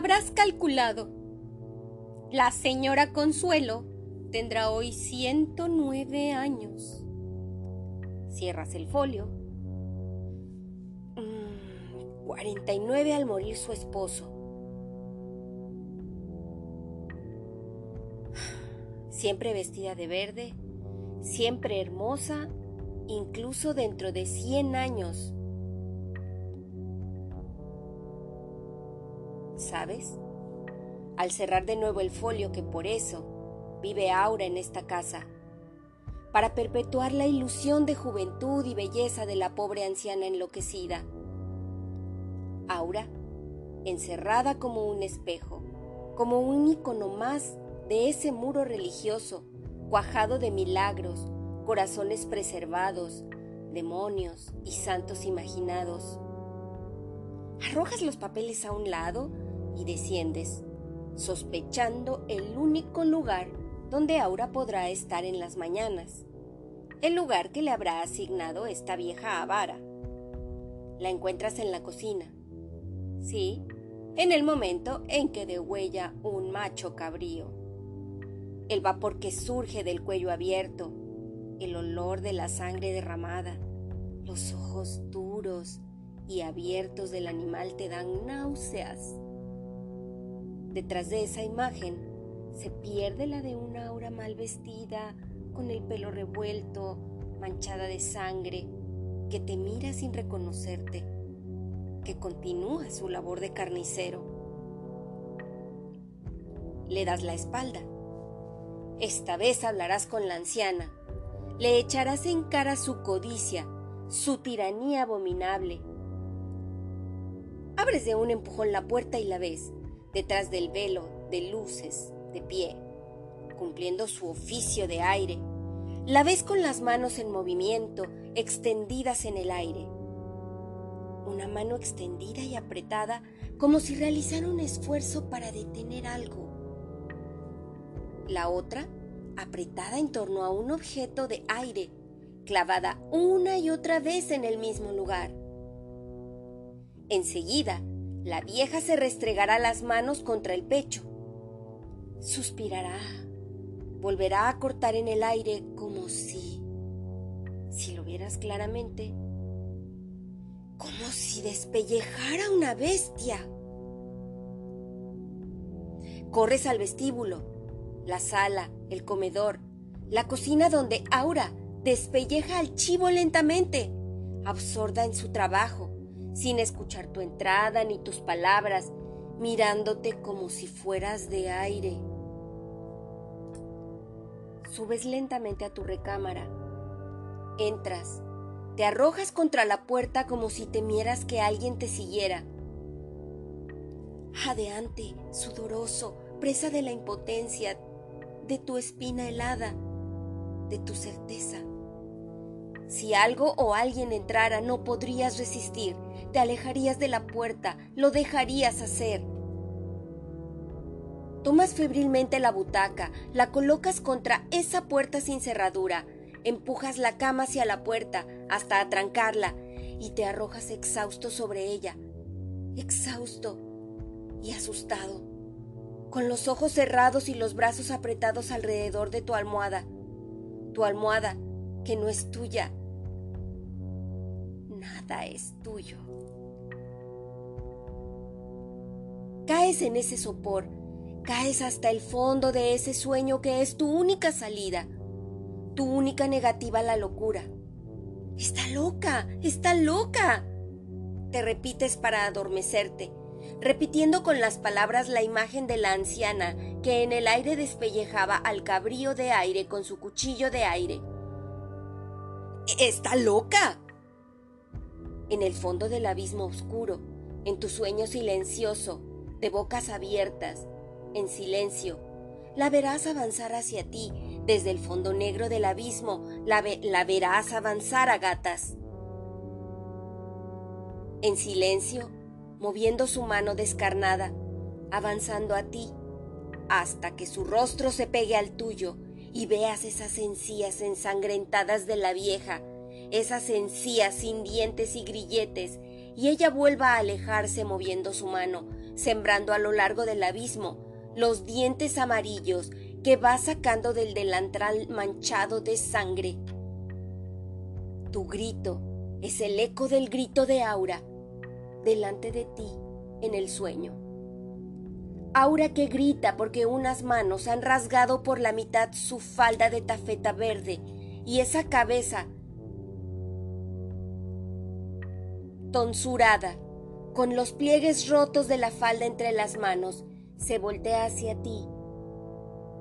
Habrás calculado. La señora Consuelo tendrá hoy 109 años. Cierras el folio. 49 mm, al morir su esposo. Siempre vestida de verde, siempre hermosa, incluso dentro de 100 años. ¿Sabes? Al cerrar de nuevo el folio que por eso vive Aura en esta casa, para perpetuar la ilusión de juventud y belleza de la pobre anciana enloquecida. Aura, encerrada como un espejo, como un icono más de ese muro religioso, cuajado de milagros, corazones preservados, demonios y santos imaginados. Arrojas los papeles a un lado y desciendes, sospechando el único lugar donde Aura podrá estar en las mañanas, el lugar que le habrá asignado esta vieja avara. La encuentras en la cocina. Sí, en el momento en que degüella un macho cabrío. El vapor que surge del cuello abierto, el olor de la sangre derramada, los ojos duros y abiertos del animal te dan náuseas. Detrás de esa imagen se pierde la de una aura mal vestida, con el pelo revuelto, manchada de sangre, que te mira sin reconocerte, que continúa su labor de carnicero. Le das la espalda. Esta vez hablarás con la anciana. Le echarás en cara su codicia, su tiranía abominable. Abres de un empujón la puerta y la ves detrás del velo de luces, de pie, cumpliendo su oficio de aire. La ves con las manos en movimiento, extendidas en el aire. Una mano extendida y apretada como si realizara un esfuerzo para detener algo. La otra apretada en torno a un objeto de aire, clavada una y otra vez en el mismo lugar. Enseguida, la vieja se restregará las manos contra el pecho. Suspirará. Volverá a cortar en el aire como si, si lo vieras claramente, como si despellejara una bestia. Corres al vestíbulo, la sala, el comedor, la cocina donde Aura despelleja al chivo lentamente, absorda en su trabajo, sin escuchar tu entrada ni tus palabras, mirándote como si fueras de aire. Subes lentamente a tu recámara. Entras. Te arrojas contra la puerta como si temieras que alguien te siguiera. Jadeante, sudoroso, presa de la impotencia, de tu espina helada, de tu certeza. Si algo o alguien entrara, no podrías resistir, te alejarías de la puerta, lo dejarías hacer. Tomas febrilmente la butaca, la colocas contra esa puerta sin cerradura, empujas la cama hacia la puerta hasta atrancarla y te arrojas exhausto sobre ella, exhausto y asustado, con los ojos cerrados y los brazos apretados alrededor de tu almohada, tu almohada que no es tuya, nada es tuyo. Caes en ese sopor, caes hasta el fondo de ese sueño que es tu única salida, tu única negativa a la locura. Está loca, está loca. Te repites para adormecerte, repitiendo con las palabras la imagen de la anciana que en el aire despellejaba al cabrío de aire con su cuchillo de aire. ¡Está loca! En el fondo del abismo oscuro, en tu sueño silencioso, de bocas abiertas, en silencio, la verás avanzar hacia ti desde el fondo negro del abismo, la, verás avanzar a gatas. En silencio, moviendo su mano descarnada, avanzando a ti, hasta que su rostro se pegue al tuyo y veas esas encías ensangrentadas de la vieja esas encías sin dientes y grilletes, y ella vuelva a alejarse moviendo su mano, sembrando a lo largo del abismo los dientes amarillos que va sacando del delantral manchado de sangre. Tu grito es el eco del grito de Aura delante de ti en el sueño. Aura que grita porque unas manos han rasgado por la mitad su falda de tafeta verde y esa cabeza tonsurada, con los pliegues rotos de la falda entre las manos, se voltea hacia ti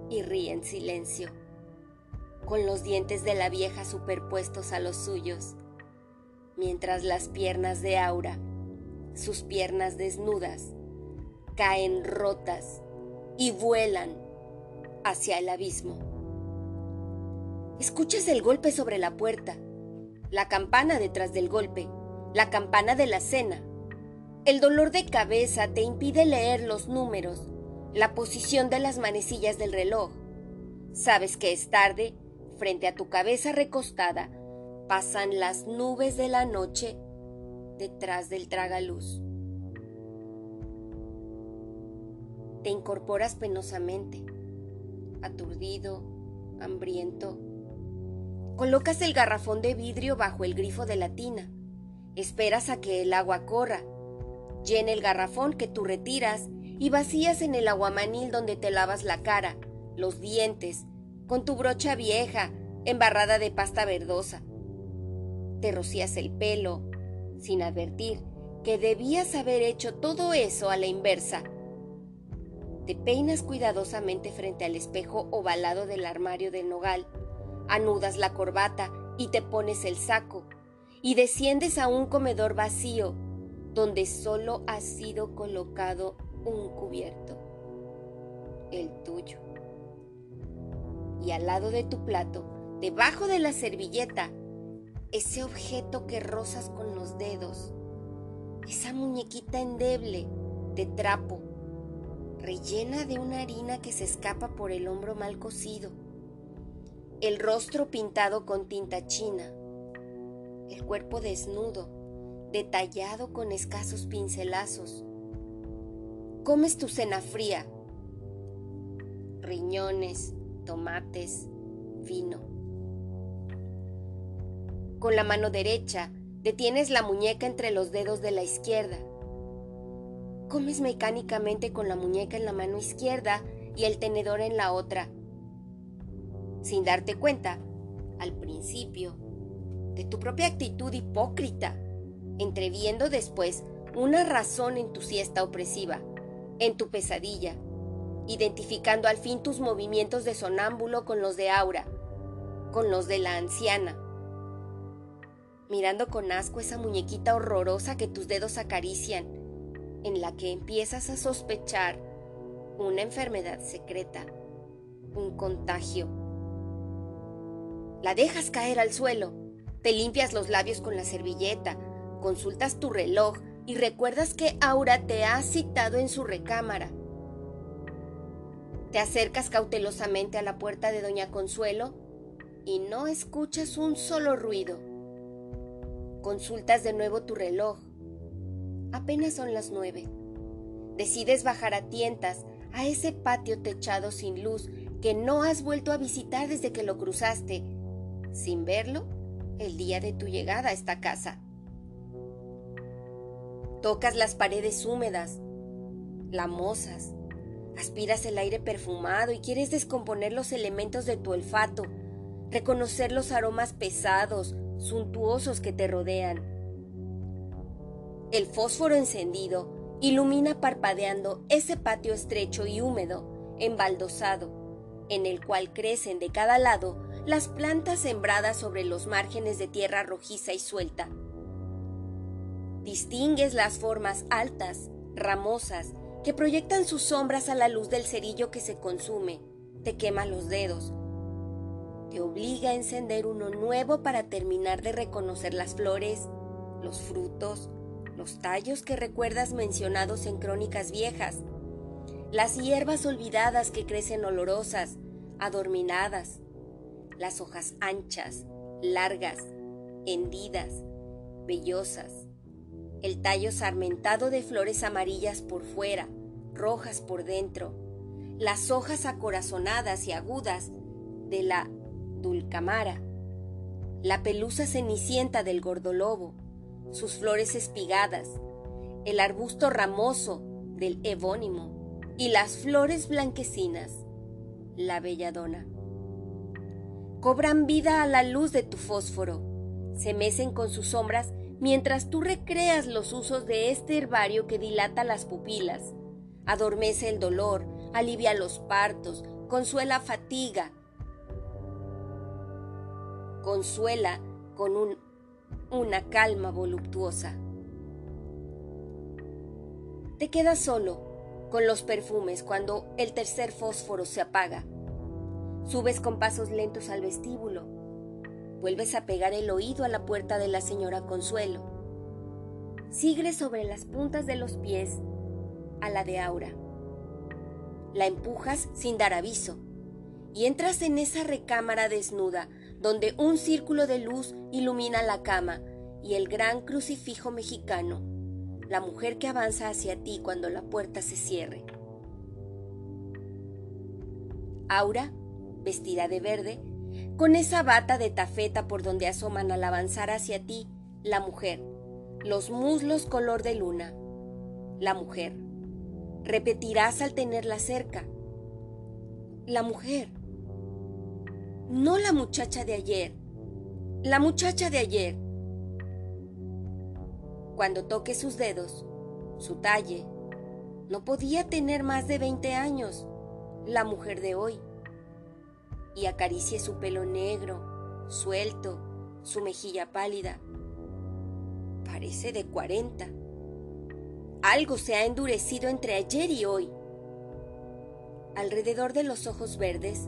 y ríe en silencio, con los dientes de la vieja superpuestos a los suyos, mientras las piernas de Aura, sus piernas desnudas, caen rotas y vuelan hacia el abismo. Escuchas el golpe sobre la puerta, la campana detrás del golpe, la campana de la cena. El dolor de cabeza te impide leer los números la posición de las manecillas del reloj. Sabes que es tarde, frente a tu cabeza recostada, pasan las nubes de la noche detrás del tragaluz. Te incorporas penosamente, aturdido, hambriento. Colocas el garrafón de vidrio bajo el grifo de la tina. Esperas a que el agua corra. Llena el garrafón que tú retiras y vacías en el aguamanil donde te lavas la cara, los dientes, con tu brocha vieja, embarrada de pasta verdosa. Te rocías el pelo, sin advertir que debías haber hecho todo eso a la inversa. Te peinas cuidadosamente frente al espejo ovalado del armario del nogal, anudas la corbata y te pones el saco, y desciendes a un comedor vacío, donde solo ha sido colocado un cubierto, el tuyo. Y al lado de tu plato, debajo de la servilleta, ese objeto que rozas con los dedos, esa muñequita endeble de trapo, rellena de una harina que se escapa por el hombro mal cocido, el rostro pintado con tinta china, el cuerpo desnudo, detallado con escasos pincelazos, comes tu cena fría. Riñones, tomates, vino. Con la mano derecha detienes la muñeca entre los dedos de la izquierda. Comes mecánicamente con la muñeca en la mano izquierda y el tenedor en la otra. Sin darte cuenta, al principio, de tu propia actitud hipócrita, entreviendo después una razón en tu siesta opresiva en tu pesadilla, identificando al fin tus movimientos de sonámbulo con los de Aura, con los de la anciana, mirando con asco esa muñequita horrorosa que tus dedos acarician, en la que empiezas a sospechar una enfermedad secreta, un contagio. La dejas caer al suelo, te limpias los labios con la servilleta, consultas tu reloj y recuerdas que Aura te ha citado en su recámara. Te acercas cautelosamente a la puerta de Doña Consuelo y no escuchas un solo ruido. Consultas de nuevo tu reloj. Apenas son las nueve. Decides bajar a tientas a ese patio techado sin luz que no has vuelto a visitar desde que lo cruzaste, sin verlo, el día de tu llegada a esta casa. Tocas las paredes húmedas, lamosas, aspiras el aire perfumado y quieres descomponer los elementos de tu olfato, reconocer los aromas pesados, suntuosos que te rodean. El fósforo encendido ilumina parpadeando ese patio estrecho y húmedo, embaldosado, en el cual crecen de cada lado las plantas sembradas sobre los márgenes de tierra rojiza y suelta. Distingues las formas altas, ramosas, que proyectan sus sombras a la luz del cerillo que se consume, te quema los dedos. Te obliga a encender uno nuevo para terminar de reconocer las flores, los frutos, los tallos que recuerdas mencionados en crónicas viejas, las hierbas olvidadas que crecen olorosas, adorminadas, las hojas anchas, largas, hendidas, vellosas, el tallo sarmentado de flores amarillas por fuera, rojas por dentro, las hojas acorazonadas y agudas de la dulcamara, la pelusa cenicienta del gordolobo, sus flores espigadas, el arbusto ramoso del evónimo y las flores blanquecinas, la belladona. Cobran vida a la luz de tu fósforo, se mecen con sus sombras mientras tú recreas los usos de este herbario que dilata las pupilas, adormece el dolor, alivia los partos, consuela fatiga, consuela con un, una calma voluptuosa. Te quedas solo con los perfumes cuando el tercer fósforo se apaga. Subes con pasos lentos al vestíbulo. Vuelves a pegar el oído a la puerta de la señora Consuelo. Sigues sobre las puntas de los pies a la de Aura. La empujas sin dar aviso y entras en esa recámara desnuda donde un círculo de luz ilumina la cama y el gran crucifijo mexicano la mujer que avanza hacia ti cuando la puerta se cierre. Aura, vestida de verde, con esa bata de tafeta por donde asoman al avanzar hacia ti la mujer, los muslos color de luna. La mujer. Repetirás al tenerla cerca. La mujer. No la muchacha de ayer. La muchacha de ayer cuando toque sus dedos, su talle. No podía tener más de 20 años, la mujer de hoy. Y su pelo negro, suelto, su mejilla pálida. Parece de 40. Algo se ha endurecido entre ayer y hoy. Alrededor de los ojos verdes,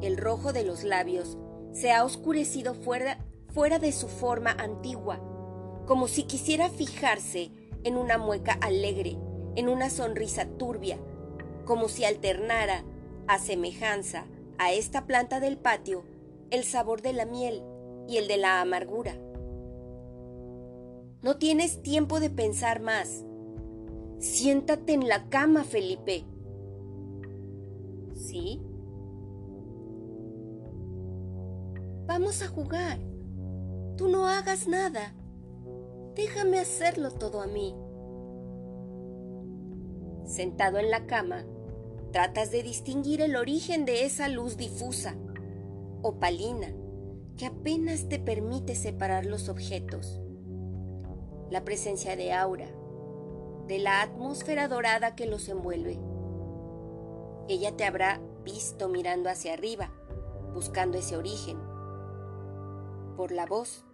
el rojo de los labios se ha oscurecido fuera, fuera de su forma antigua como si quisiera fijarse en una mueca alegre, en una sonrisa turbia, como si alternara, a semejanza a esta planta del patio, el sabor de la miel y el de la amargura. No tienes tiempo de pensar más. Siéntate en la cama, Felipe. ¿Sí? Vamos a jugar. Tú no hagas nada. Déjame hacerlo todo a mí. Sentado en la cama, tratas de distinguir el origen de esa luz difusa, opalina, que apenas te permite separar los objetos. La presencia de aura, de la atmósfera dorada que los envuelve. Ella te habrá visto mirando hacia arriba, buscando ese origen. Por la voz,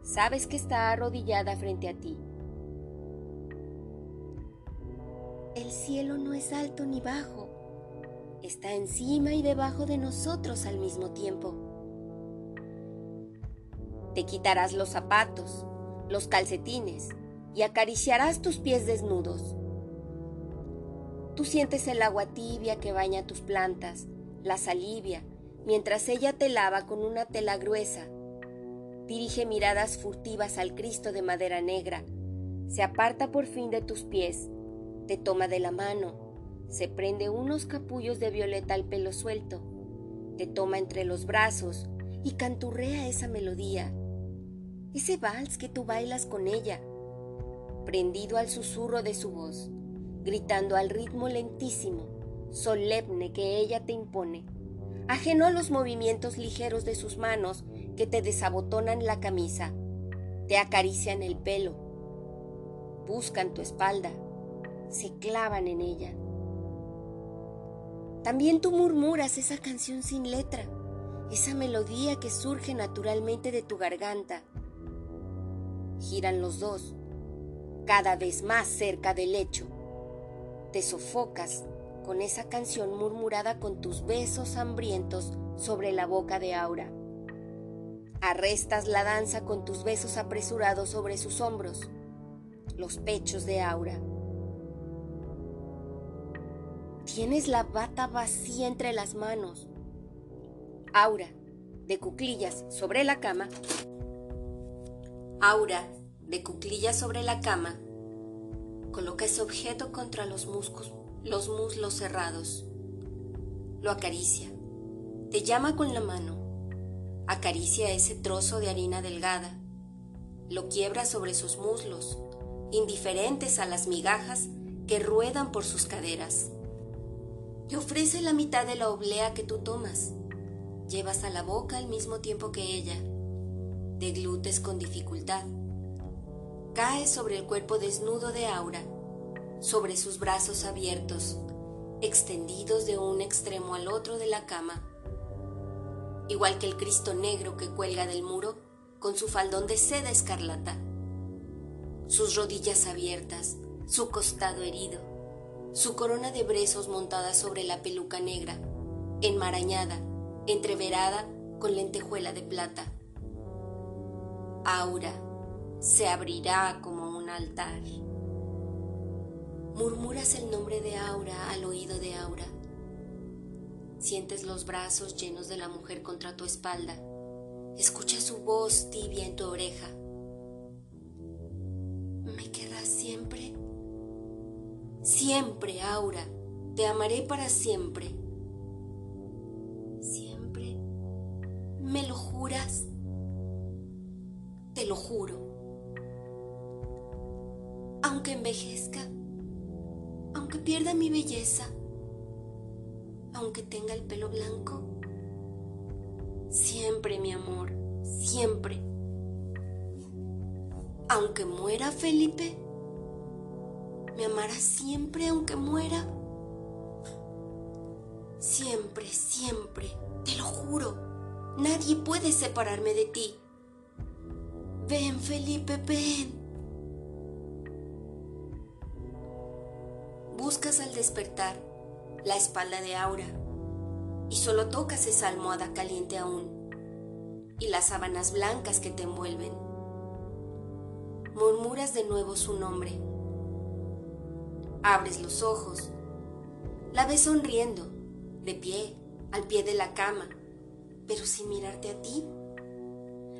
sabes que está arrodillada frente a ti. El cielo no es alto ni bajo, está encima y debajo de nosotros al mismo tiempo. Te quitarás los zapatos, los calcetines y acariciarás tus pies desnudos. Tú sientes el agua tibia que baña tus plantas, las alivia, mientras ella te lava con una tela gruesa dirige miradas furtivas al Cristo de madera negra, se aparta por fin de tus pies, te toma de la mano, se prende unos capullos de violeta al pelo suelto, te toma entre los brazos y canturrea esa melodía, ese vals que tú bailas con ella, prendido al susurro de su voz, gritando al ritmo lentísimo, solemne que ella te impone, ajeno a los movimientos ligeros de sus manos que te desabotonan la camisa, te acarician el pelo, buscan tu espalda, se clavan en ella. También tú murmuras esa canción sin letra, esa melodía que surge naturalmente de tu garganta. Giran los dos, cada vez más cerca del lecho. Te sofocas con esa canción murmurada con tus besos hambrientos sobre la boca de Aura. Arrestas la danza con tus besos apresurados sobre sus hombros, los pechos de Aura. Tienes la bata vacía entre las manos. Aura, de cuclillas sobre la cama. Aura, de cuclillas sobre la cama, coloca ese objeto contra los, los muslos cerrados. Lo acaricia, te llama con la mano, acaricia ese trozo de harina delgada, lo quiebra sobre sus muslos, indiferentes a las migajas que ruedan por sus caderas. Te ofrece la mitad de la oblea que tú tomas. Llevas a la boca al mismo tiempo que ella. Deglutes con dificultad. Caes sobre el cuerpo desnudo de Aura, sobre sus brazos abiertos, extendidos de un extremo al otro de la cama. Igual que el Cristo negro que cuelga del muro con su faldón de seda escarlata. Sus rodillas abiertas, su costado herido su corona de brezos montada sobre la peluca negra, enmarañada, entreverada con lentejuela de plata. Aura se abrirá como un altar. Murmuras el nombre de Aura al oído de Aura. Sientes los brazos llenos de la mujer contra tu espalda. Escuchas su voz tibia en tu oreja. ¿Me querrás siempre? Siempre, Aura, te amaré para siempre. ¿Siempre? ¿Me lo juras? Te lo juro. Aunque envejezca, aunque pierda mi belleza, aunque tenga el pelo blanco, siempre, mi amor, siempre. Aunque muera Felipe, ¿Me amarás siempre aunque muera? Siempre, siempre, te lo juro. Nadie puede separarme de ti. Ven, Felipe, ven. Buscas al despertar la espalda de Aura y solo tocas esa almohada caliente aún y las sábanas blancas que te envuelven. Murmuras de nuevo su nombre Abres los ojos. La ves sonriendo, de pie, al pie de la cama, pero sin mirarte a ti.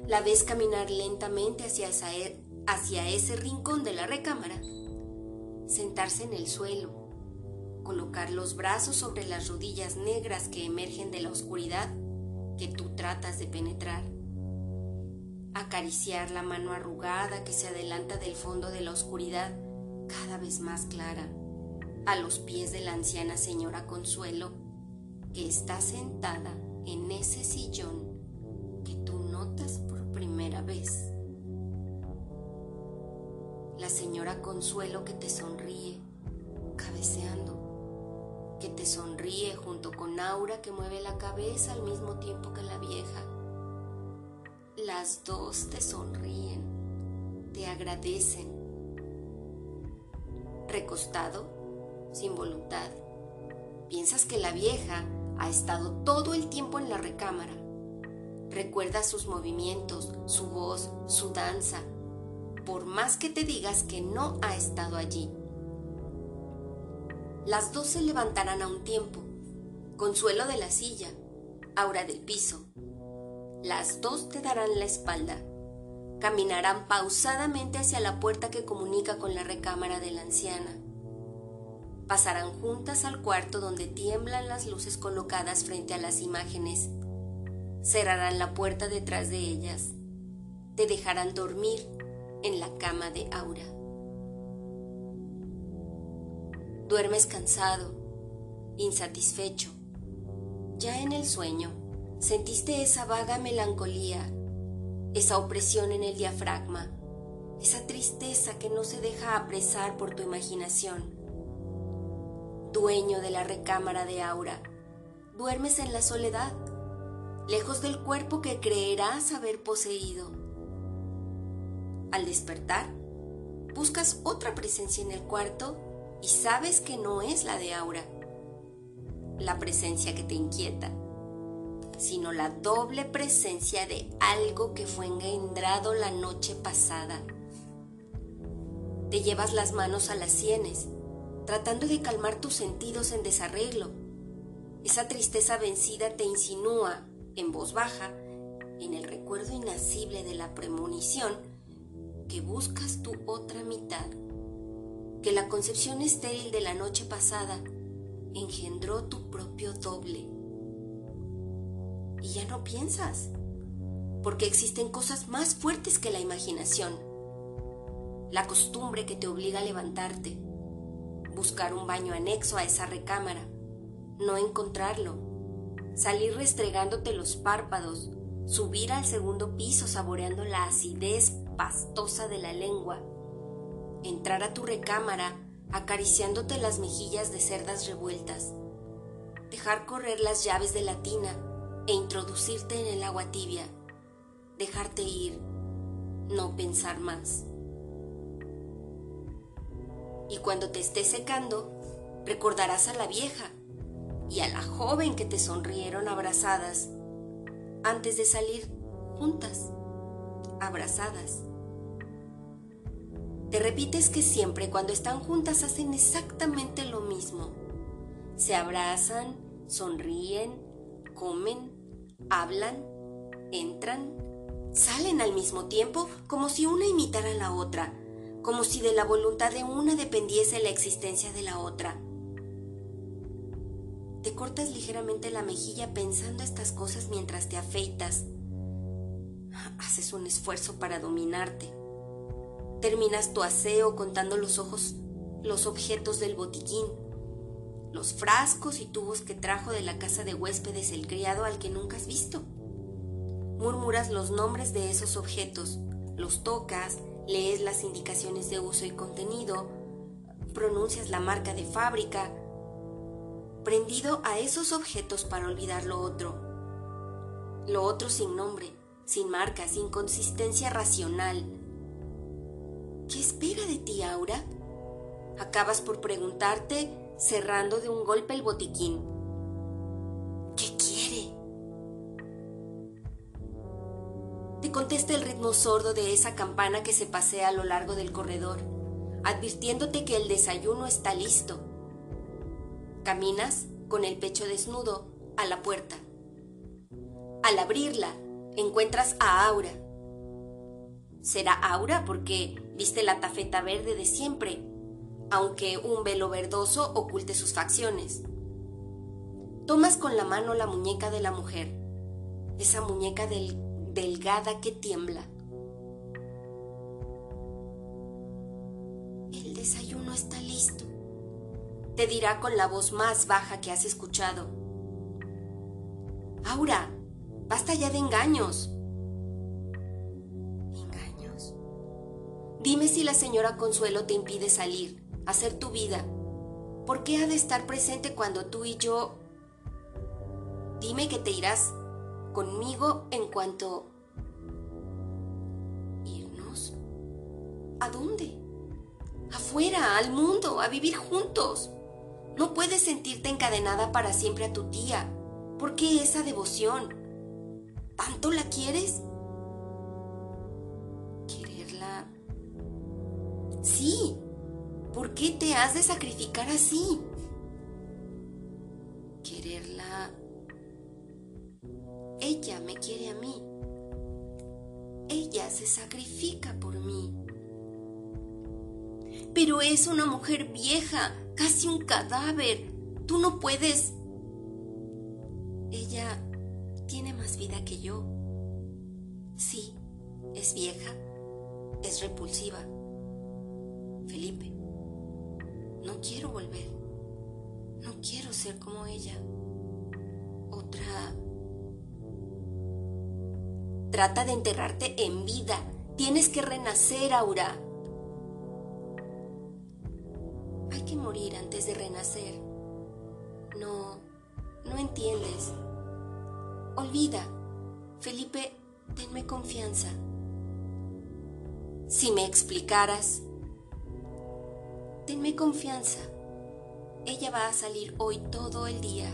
La ves caminar lentamente hacia, e, hacia ese rincón de la recámara, sentarse en el suelo, colocar los brazos sobre las rodillas negras que emergen de la oscuridad que tú tratas de penetrar, acariciar la mano arrugada que se adelanta del fondo de la oscuridad cada vez más clara a los pies de la anciana señora Consuelo que está sentada en ese sillón que tú notas por primera vez. La señora Consuelo que te sonríe, cabeceando, que te sonríe junto con Aura que mueve la cabeza al mismo tiempo que la vieja. Las dos te sonríen, te agradecen recostado, sin voluntad. Piensas que la vieja ha estado todo el tiempo en la recámara. Recuerdas sus movimientos, su voz, su danza, por más que te digas que no ha estado allí. Las dos se levantarán a un tiempo, Consuelo de la silla, Aura del piso. Las dos te darán la espalda Caminarán pausadamente hacia la puerta que comunica con la recámara de la anciana. Pasarán juntas al cuarto donde tiemblan las luces colocadas frente a las imágenes. Cerrarán la puerta detrás de ellas. Te dejarán dormir en la cama de Aura. Duermes cansado, insatisfecho. Ya en el sueño, sentiste esa vaga melancolía esa opresión en el diafragma, esa tristeza que no se deja apresar por tu imaginación. Dueño de la recámara de Aura, duermes en la soledad, lejos del cuerpo que creerás haber poseído. Al despertar, buscas otra presencia en el cuarto y sabes que no es la de Aura, la presencia que te inquieta sino la doble presencia de algo que fue engendrado la noche pasada. Te llevas las manos a las sienes, tratando de calmar tus sentidos en desarreglo. Esa tristeza vencida te insinúa, en voz baja, en el recuerdo inacible de la premonición, que buscas tu otra mitad, que la concepción estéril de la noche pasada engendró tu propio doble. Y ya no piensas, porque existen cosas más fuertes que la imaginación. La costumbre que te obliga a levantarte, buscar un baño anexo a esa recámara, no encontrarlo, salir restregándote los párpados, subir al segundo piso saboreando la acidez pastosa de la lengua, entrar a tu recámara acariciándote las mejillas de cerdas revueltas, dejar correr las llaves de la tina e introducirte en el agua tibia, dejarte ir, no pensar más. Y cuando te estés secando, recordarás a la vieja y a la joven que te sonrieron abrazadas antes de salir juntas, abrazadas. Te repites que siempre cuando están juntas hacen exactamente lo mismo. Se abrazan, sonríen, comen, hablan, entran, salen al mismo tiempo como si una imitara a la otra, como si de la voluntad de una dependiese la existencia de la otra. Te cortas ligeramente la mejilla pensando estas cosas mientras te afeitas. Haces un esfuerzo para dominarte. Terminas tu aseo contando los ojos, los objetos del botiquín, los frascos y tubos que trajo de la casa de huéspedes el criado al que nunca has visto. Murmuras los nombres de esos objetos, los tocas, lees las indicaciones de uso y contenido, pronuncias la marca de fábrica, prendido a esos objetos para olvidar lo otro. Lo otro sin nombre, sin marca, sin consistencia racional. ¿Qué espera de ti, Aura? Acabas por preguntarte, cerrando de un golpe el botiquín. ¿Qué quiere? Te contesta el ritmo sordo de esa campana que se pasea a lo largo del corredor, advirtiéndote que el desayuno está listo Caminas con el pecho desnudo a la puerta. Al abrirla, encuentras a Aura. Será Aura porque viste la tafeta verde de siempre, aunque un velo verdoso oculte sus facciones. Tomas con la mano la muñeca de la mujer, esa muñeca delgada que tiembla. El desayuno está listo te dirá con la voz más baja que has escuchado. Aura, basta ya de engaños. ¿Engaños? Dime si la señora Consuelo te impide salir, hacer tu vida. ¿Por qué ha de estar presente cuando tú y yo... Dime que te irás conmigo en cuanto... ¿Irnos? ¿A dónde? Afuera, al mundo, a vivir juntos. No puedes sentirte encadenada para siempre a tu tía. ¿Por qué esa devoción? ¿Tanto la quieres? ¿Quererla? Sí. ¿Por qué te has de sacrificar así? Quererla... Ella me quiere a mí. Ella se sacrifica por mí. Pero es una mujer vieja, casi un cadáver. Tú no puedes... Ella tiene más vida que yo. Sí, es vieja, es repulsiva. Felipe, no quiero volver. No quiero ser como ella. Otra... Trata de enterrarte en vida. Tienes que renacer, Aura. que morir antes de renacer. No, no entiendes. Olvida. Felipe, tenme confianza. Si me explicaras, tenme confianza. Ella va a salir hoy todo el día.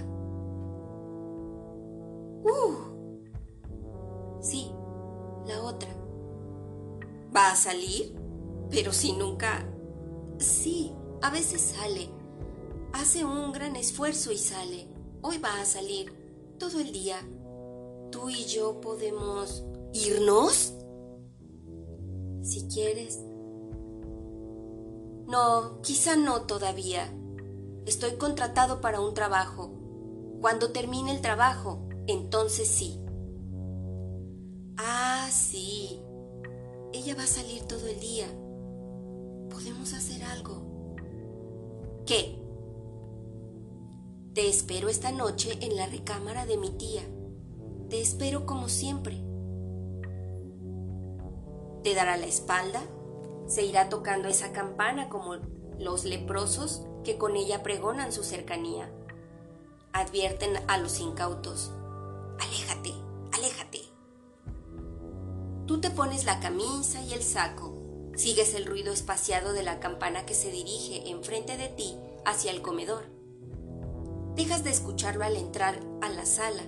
¡Uh! Sí, la otra. ¿Va a salir? Pero si nunca... Sí, a veces sale. Hace un gran esfuerzo y sale. Hoy va a salir. Todo el día. Tú y yo podemos... ¿Irnos? Si quieres. No, quizá no todavía. Estoy contratado para un trabajo. Cuando termine el trabajo, entonces sí. Ah, sí. Ella va a salir todo el día. Podemos hacer algo. ¿Qué? Te espero esta noche en la recámara de mi tía. Te espero como siempre. Te dará la espalda, se irá tocando esa campana como los leprosos que con ella pregonan su cercanía. Advierten a los incautos. Aléjate. Tú te pones la camisa y el saco, sigues el ruido espaciado de la campana que se dirige enfrente de ti hacia el comedor. Dejas de escucharlo al entrar a la sala.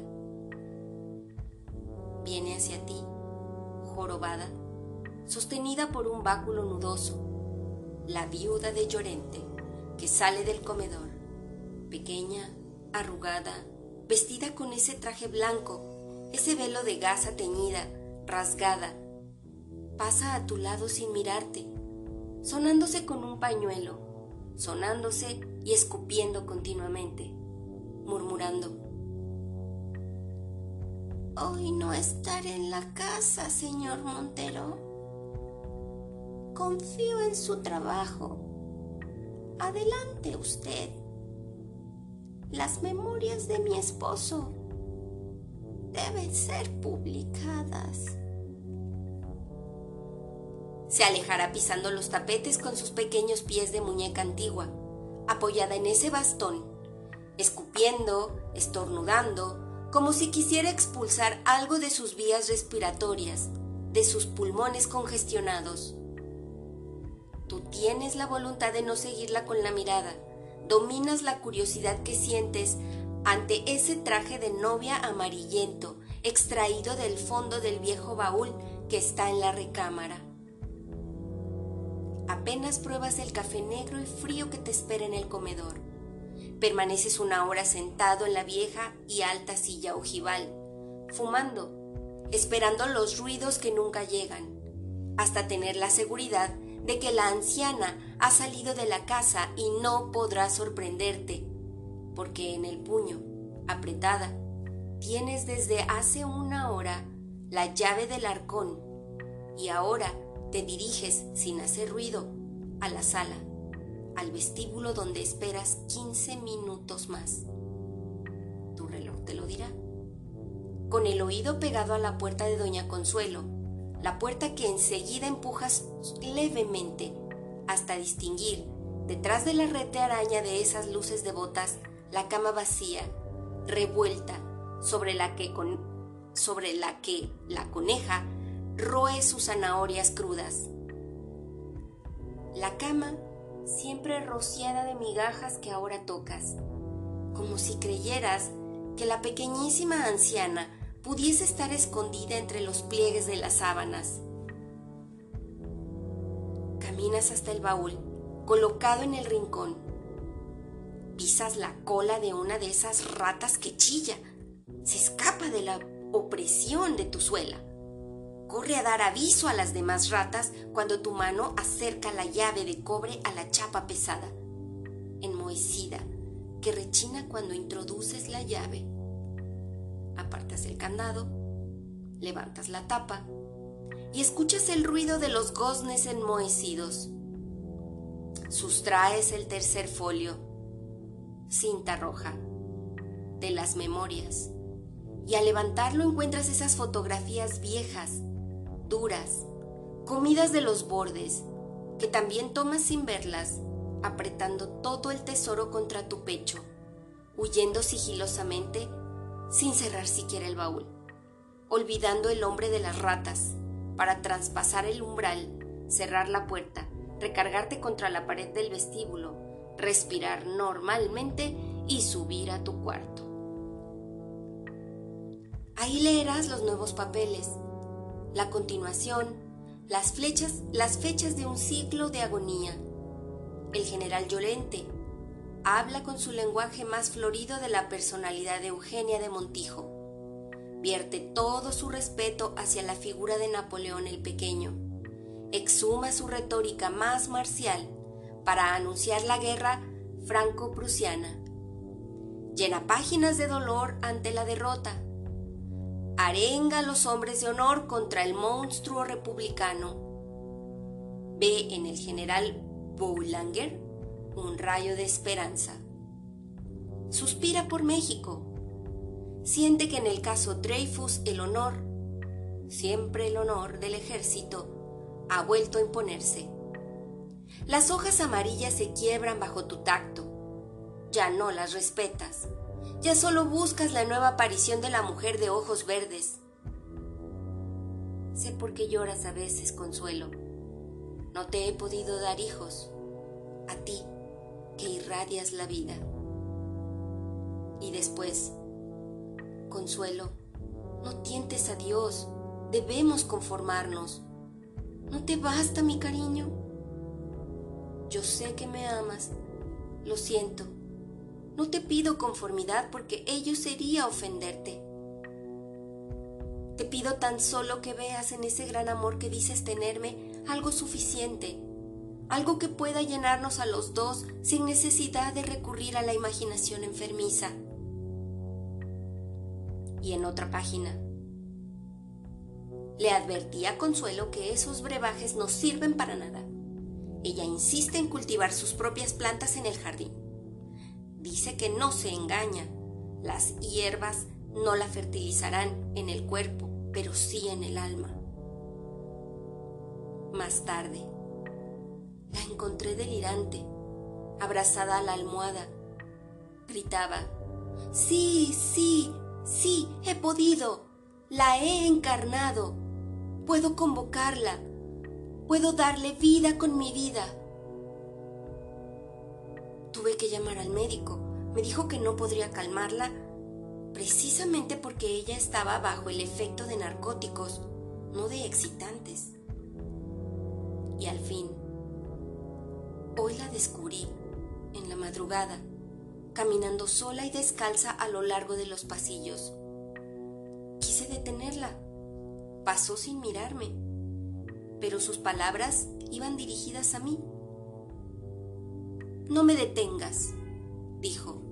Viene hacia ti, jorobada, sostenida por un báculo nudoso, la viuda de Llorente, que sale del comedor, pequeña, arrugada, vestida con ese traje blanco, ese velo de gasa teñida, rasgada. Pasa a tu lado sin mirarte, sonándose con un pañuelo, sonándose y escupiendo continuamente, murmurando. Hoy no estaré en la casa, señor Montero. Confío en su trabajo. Adelante usted. Las memorias de mi esposo deben ser publicadas. Se alejará pisando los tapetes con sus pequeños pies de muñeca antigua, apoyada en ese bastón, escupiendo, estornudando, como si quisiera expulsar algo de sus vías respiratorias, de sus pulmones congestionados. Tú tienes la voluntad de no seguirla con la mirada, dominas la curiosidad que sientes ante ese traje de novia amarillento extraído del fondo del viejo baúl que está en la recámara. Apenas pruebas el café negro y frío que te espera en el comedor. Permaneces una hora sentado en la vieja y alta silla ojival, fumando, esperando los ruidos que nunca llegan, hasta tener la seguridad de que la anciana ha salido de la casa y no podrá sorprenderte, porque en el puño, apretada, tienes desde hace una hora la llave del arcón y ahora te diriges sin hacer ruido a la sala, al vestíbulo donde esperas 15 minutos más. Tu reloj te lo dirá. Con el oído pegado a la puerta de Doña Consuelo, la puerta que enseguida empujas levemente hasta distinguir, detrás de la red de araña de esas luces devotas, la cama vacía, revuelta, sobre la que, sobre la, que la coneja roe sus zanahorias crudas. La cama siempre rociada de migajas que ahora tocas, como si creyeras que la pequeñísima anciana pudiese estar escondida entre los pliegues de las sábanas. Caminas hasta el baúl, colocado en el rincón. Pisas la cola de una de esas ratas que chilla. Se escapa de la opresión de tu suela. Corre a dar aviso a las demás ratas cuando tu mano acerca la llave de cobre a la chapa pesada, enmohecida, que rechina cuando introduces la llave apartas el candado, levantas la tapa y escuchas el ruido de los goznes enmohecidos. Sustraes el tercer folio, cinta roja, de las memorias, y al levantarlo encuentras esas fotografías viejas, duras, comidas de los bordes, que también tomas sin verlas, apretando todo el tesoro contra tu pecho, huyendo sigilosamente sin cerrar siquiera el baúl, olvidando el hombre de las ratas, para traspasar el umbral, cerrar la puerta, recargarte contra la pared del vestíbulo, respirar normalmente y subir a tu cuarto. Ahí leerás los nuevos papeles, la continuación, las flechas, las fechas de un ciclo de agonía. El general Llorente, habla con su lenguaje más florido de la personalidad de Eugenia de Montijo. Vierte todo su respeto hacia la figura de Napoleón el Pequeño, exhuma su retórica más marcial para anunciar la guerra franco-prusiana. Llena páginas de dolor ante la derrota. Arenga a los hombres de honor contra el monstruo republicano. Ve en el general Boulanger un rayo de esperanza. Suspira por México. Siente que en el caso Dreyfus el honor, siempre el honor del ejército, ha vuelto a imponerse. Las hojas amarillas se quiebran bajo tu tacto. Ya no las respetas. Ya solo buscas la nueva aparición de la mujer de ojos verdes. Sé por qué lloras a veces, Consuelo. No te he podido dar hijos. A ti, que irradias la vida. Y después, Consuelo, no tientes a Dios. Debemos conformarnos. ¿No te basta mi cariño? Yo sé que me amas. Lo siento. No te pido conformidad porque ello sería ofenderte. Te pido tan solo que veas en ese gran amor que dices tenerme algo suficiente, algo que pueda llenarnos a los dos sin necesidad de recurrir a la imaginación enfermiza. Y en otra página, le advertí a Consuelo que esos brebajes no sirven para nada. Ella insiste en cultivar sus propias plantas en el jardín. Dice que no se engaña. Las hierbas no la fertilizarán en el cuerpo, pero sí en el alma. Más tarde, la encontré delirante, abrazada a la almohada. Gritaba, Sí, sí, sí, he podido. La he encarnado. Puedo convocarla. Puedo darle vida con mi vida. Tuve que llamar al médico. Me dijo que no podría calmarla precisamente porque ella estaba bajo el efecto de narcóticos, no de excitantes. Y al fin, hoy la descubrí en la madrugada, caminando sola y descalza a lo largo de los pasillos. Quise detenerla. Pasó sin mirarme pero sus palabras iban dirigidas a mí. No me detengas, dijo.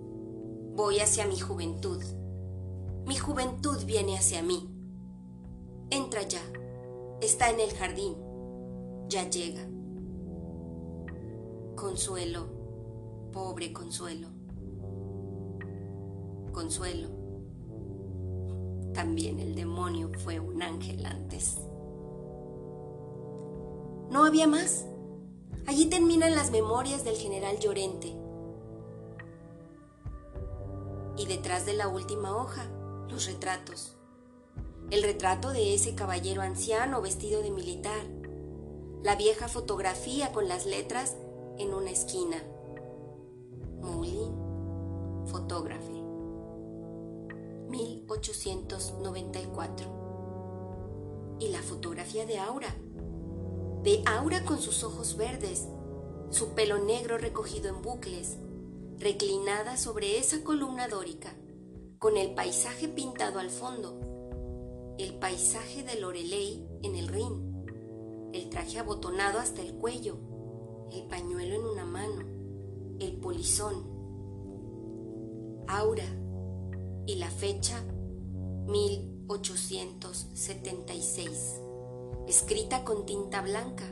Voy hacia mi juventud. Mi juventud viene hacia mí. Entra ya. Está en el jardín. Ya llega. Consuelo, pobre Consuelo. Consuelo. También el demonio fue un ángel antes. No había más. Allí terminan las memorias del general Llorente. Y detrás de la última hoja, los retratos. El retrato de ese caballero anciano vestido de militar. La vieja fotografía con las letras en una esquina. Moulin, fotógrafo. 1894. Y la fotografía de Aura de Aura con sus ojos verdes, su pelo negro recogido en bucles, reclinada sobre esa columna dórica, con el paisaje pintado al fondo, el paisaje de Lorelei en el Rin, el traje abotonado hasta el cuello, el pañuelo en una mano, el polizón, Aura y la fecha 1876 escrita con tinta blanca,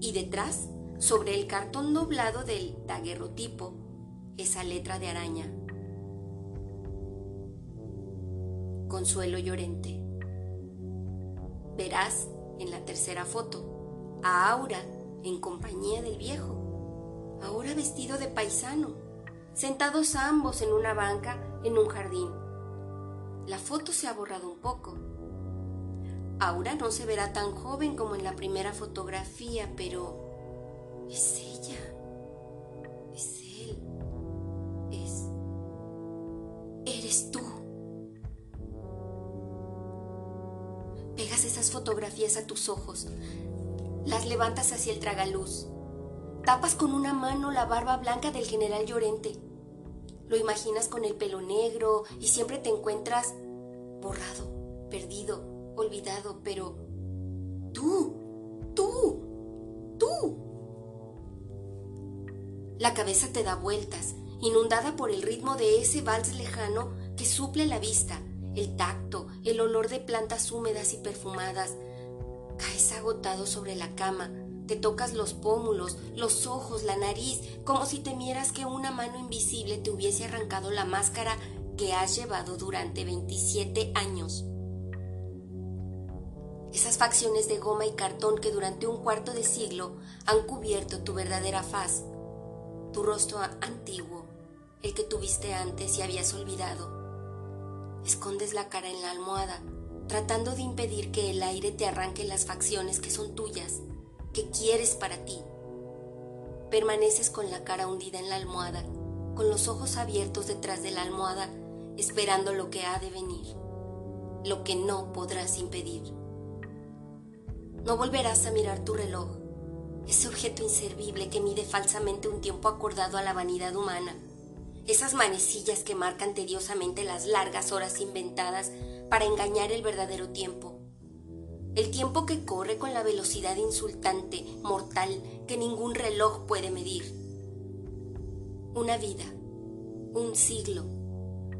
y detrás, sobre el cartón doblado del daguerrotipo, esa letra de araña. Consuelo Llorente. Verás en la tercera foto a Aura en compañía del viejo, ahora vestido de paisano, sentados ambos en una banca en un jardín. La foto se ha borrado un poco, Aura no se verá tan joven como en la primera fotografía, pero es ella, es él, es... eres tú. Pegas esas fotografías a tus ojos, las levantas hacia el tragaluz, tapas con una mano la barba blanca del general Llorente. Lo imaginas con el pelo negro y siempre te encuentras borrado, perdido, olvidado, pero tú, tú, tú. La cabeza te da vueltas, inundada por el ritmo de ese vals lejano que suple la vista, el tacto, el olor de plantas húmedas y perfumadas. Caes agotado sobre la cama, te tocas los pómulos, los ojos, la nariz, como si temieras que una mano invisible te hubiese arrancado la máscara que has llevado durante 27 años. Esas facciones de goma y cartón que durante un cuarto de siglo han cubierto tu verdadera faz, tu rostro antiguo, el que tuviste antes y habías olvidado. Escondes la cara en la almohada, tratando de impedir que el aire te arranque las facciones que son tuyas, que quieres para ti. Permaneces con la cara hundida en la almohada, con los ojos abiertos detrás de la almohada, esperando lo que ha de venir, lo que no podrás impedir. No volverás a mirar tu reloj, ese objeto inservible que mide falsamente un tiempo acordado a la vanidad humana, esas manecillas que marcan tediosamente las largas horas inventadas para engañar el verdadero tiempo. El tiempo que corre con la velocidad insultante, mortal, que ningún reloj puede medir. Una vida, un siglo,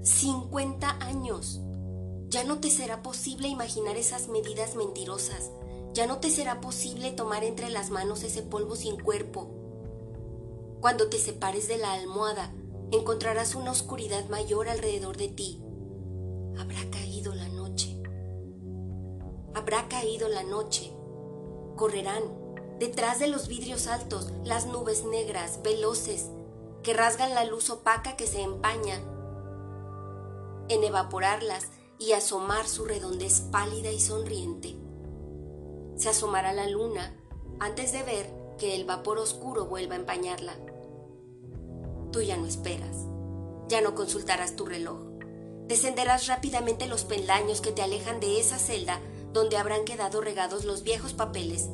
50 años. Ya no te será posible imaginar esas medidas mentirosas, ya no te será posible tomar entre las manos ese polvo sin cuerpo. Cuando te separes de la almohada, encontrarás una oscuridad mayor alrededor de ti. Habrá caído la noche. Habrá caído la noche. Correrán detrás de los vidrios altos las nubes negras, veloces, que rasgan la luz opaca que se empaña en evaporarlas y asomar su redondez pálida y sonriente se asomará la luna antes de ver que el vapor oscuro vuelva a empañarla. Tú ya no esperas, ya no consultarás tu reloj. Descenderás rápidamente los peldaños que te alejan de esa celda donde habrán quedado regados los viejos papeles,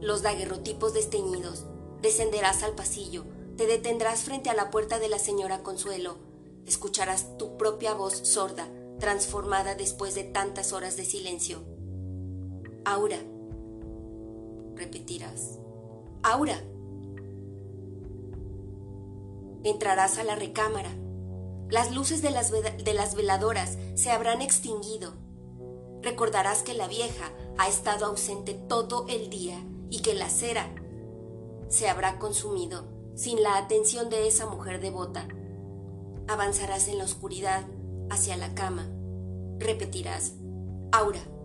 los daguerrotipos desteñidos. Descenderás al pasillo, te detendrás frente a la puerta de la señora Consuelo, escucharás tu propia voz sorda, transformada después de tantas horas de silencio. Aura. Repetirás. Aura. Entrarás a la recámara. Las luces de las, de las veladoras se habrán extinguido. Recordarás que la vieja ha estado ausente todo el día y que la cera se habrá consumido sin la atención de esa mujer devota. Avanzarás en la oscuridad hacia la cama. Repetirás, Aura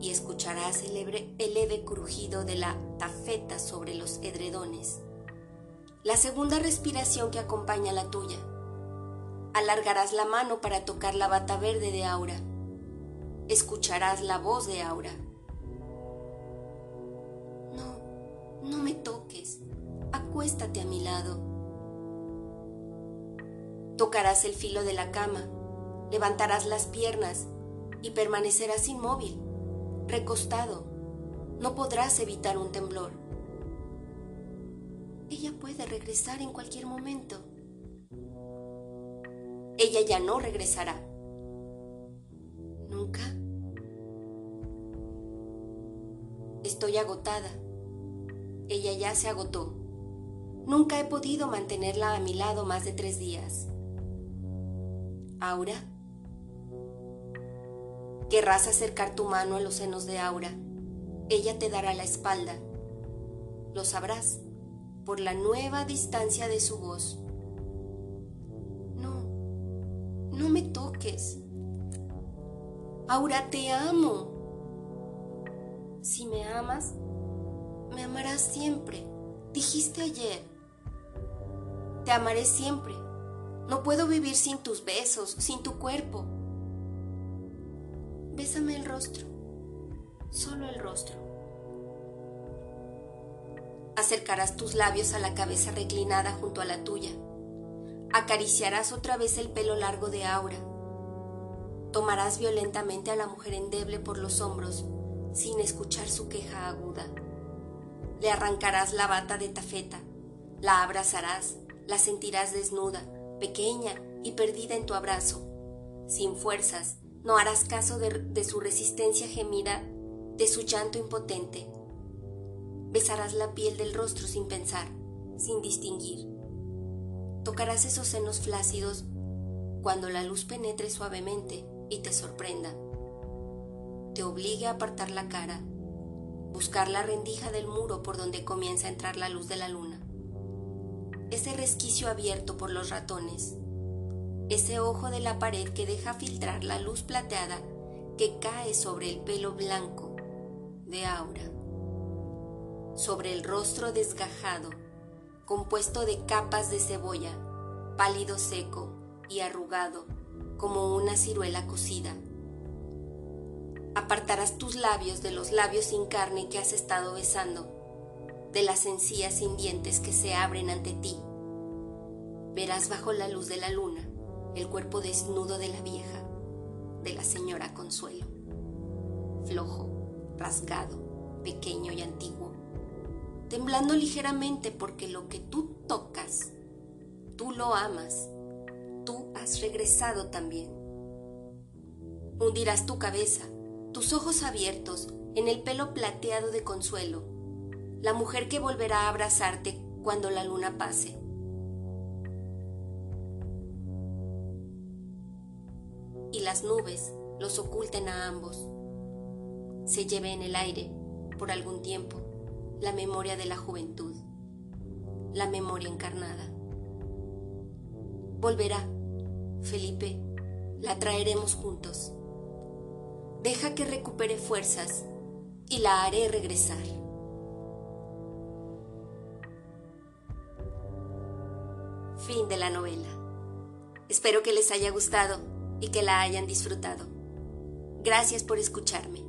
y escucharás el leve, crujido de la tafeta sobre los edredones. La segunda respiración que acompaña la tuya. Alargarás la mano para tocar la bata verde de Aura. Escucharás la voz de Aura. No, no me toques. Acuéstate a mi lado. Tocarás el filo de la cama, levantarás las piernas y permanecerás inmóvil recostado. No podrás evitar un temblor. Ella puede regresar en cualquier momento. Ella ya no regresará. ¿Nunca? Estoy agotada. Ella ya se agotó. Nunca he podido mantenerla a mi lado más de tres días. Aura. Querrás acercar tu mano a los senos de Aura. Ella te dará la espalda. Lo sabrás por la nueva distancia de su voz. No, no me toques. Aura, te amo. Si me amas, me amarás siempre. Dijiste ayer. Te amaré siempre. No puedo vivir sin tus besos, sin tu cuerpo. Bésame el rostro, solo el rostro. Acercarás tus labios a la cabeza reclinada junto a la tuya. Acariciarás otra vez el pelo largo de Aura. Tomarás violentamente a la mujer endeble por los hombros sin escuchar su queja aguda. Le arrancarás la bata de tafeta, la abrazarás, la sentirás desnuda, pequeña y perdida en tu abrazo, sin fuerzas, no harás caso de, su resistencia gemida, de su llanto impotente. Besarás la piel del rostro sin pensar, sin distinguir. Tocarás esos senos flácidos cuando la luz penetre suavemente y te sorprenda. Te obligue a apartar la cara, buscar la rendija del muro por donde comienza a entrar la luz de la luna. Ese resquicio abierto por los ratones, ese ojo de la pared que deja filtrar la luz plateada que cae sobre el pelo blanco de Aura, sobre el rostro desgajado, compuesto de capas de cebolla, pálido seco y arrugado como una ciruela cocida. Apartarás tus labios de los labios sin carne que has estado besando, de las encías sin dientes que se abren ante ti. Verás bajo la luz de la luna el cuerpo desnudo de la vieja, de la señora Consuelo, flojo, rasgado, pequeño y antiguo, temblando ligeramente porque lo que tú tocas, tú lo amas, tú has regresado también. Hundirás tu cabeza, tus ojos abiertos, en el pelo plateado de Consuelo, la mujer que volverá a abrazarte cuando la luna pase. Y las nubes los oculten a ambos. Se lleve en el aire, por algún tiempo, la memoria de la juventud, la memoria encarnada. Volverá, Felipe, la traeremos juntos. Deja que recupere fuerzas y la haré regresar. Fin de la novela. Espero que les haya gustado y que la hayan disfrutado. Gracias por escucharme.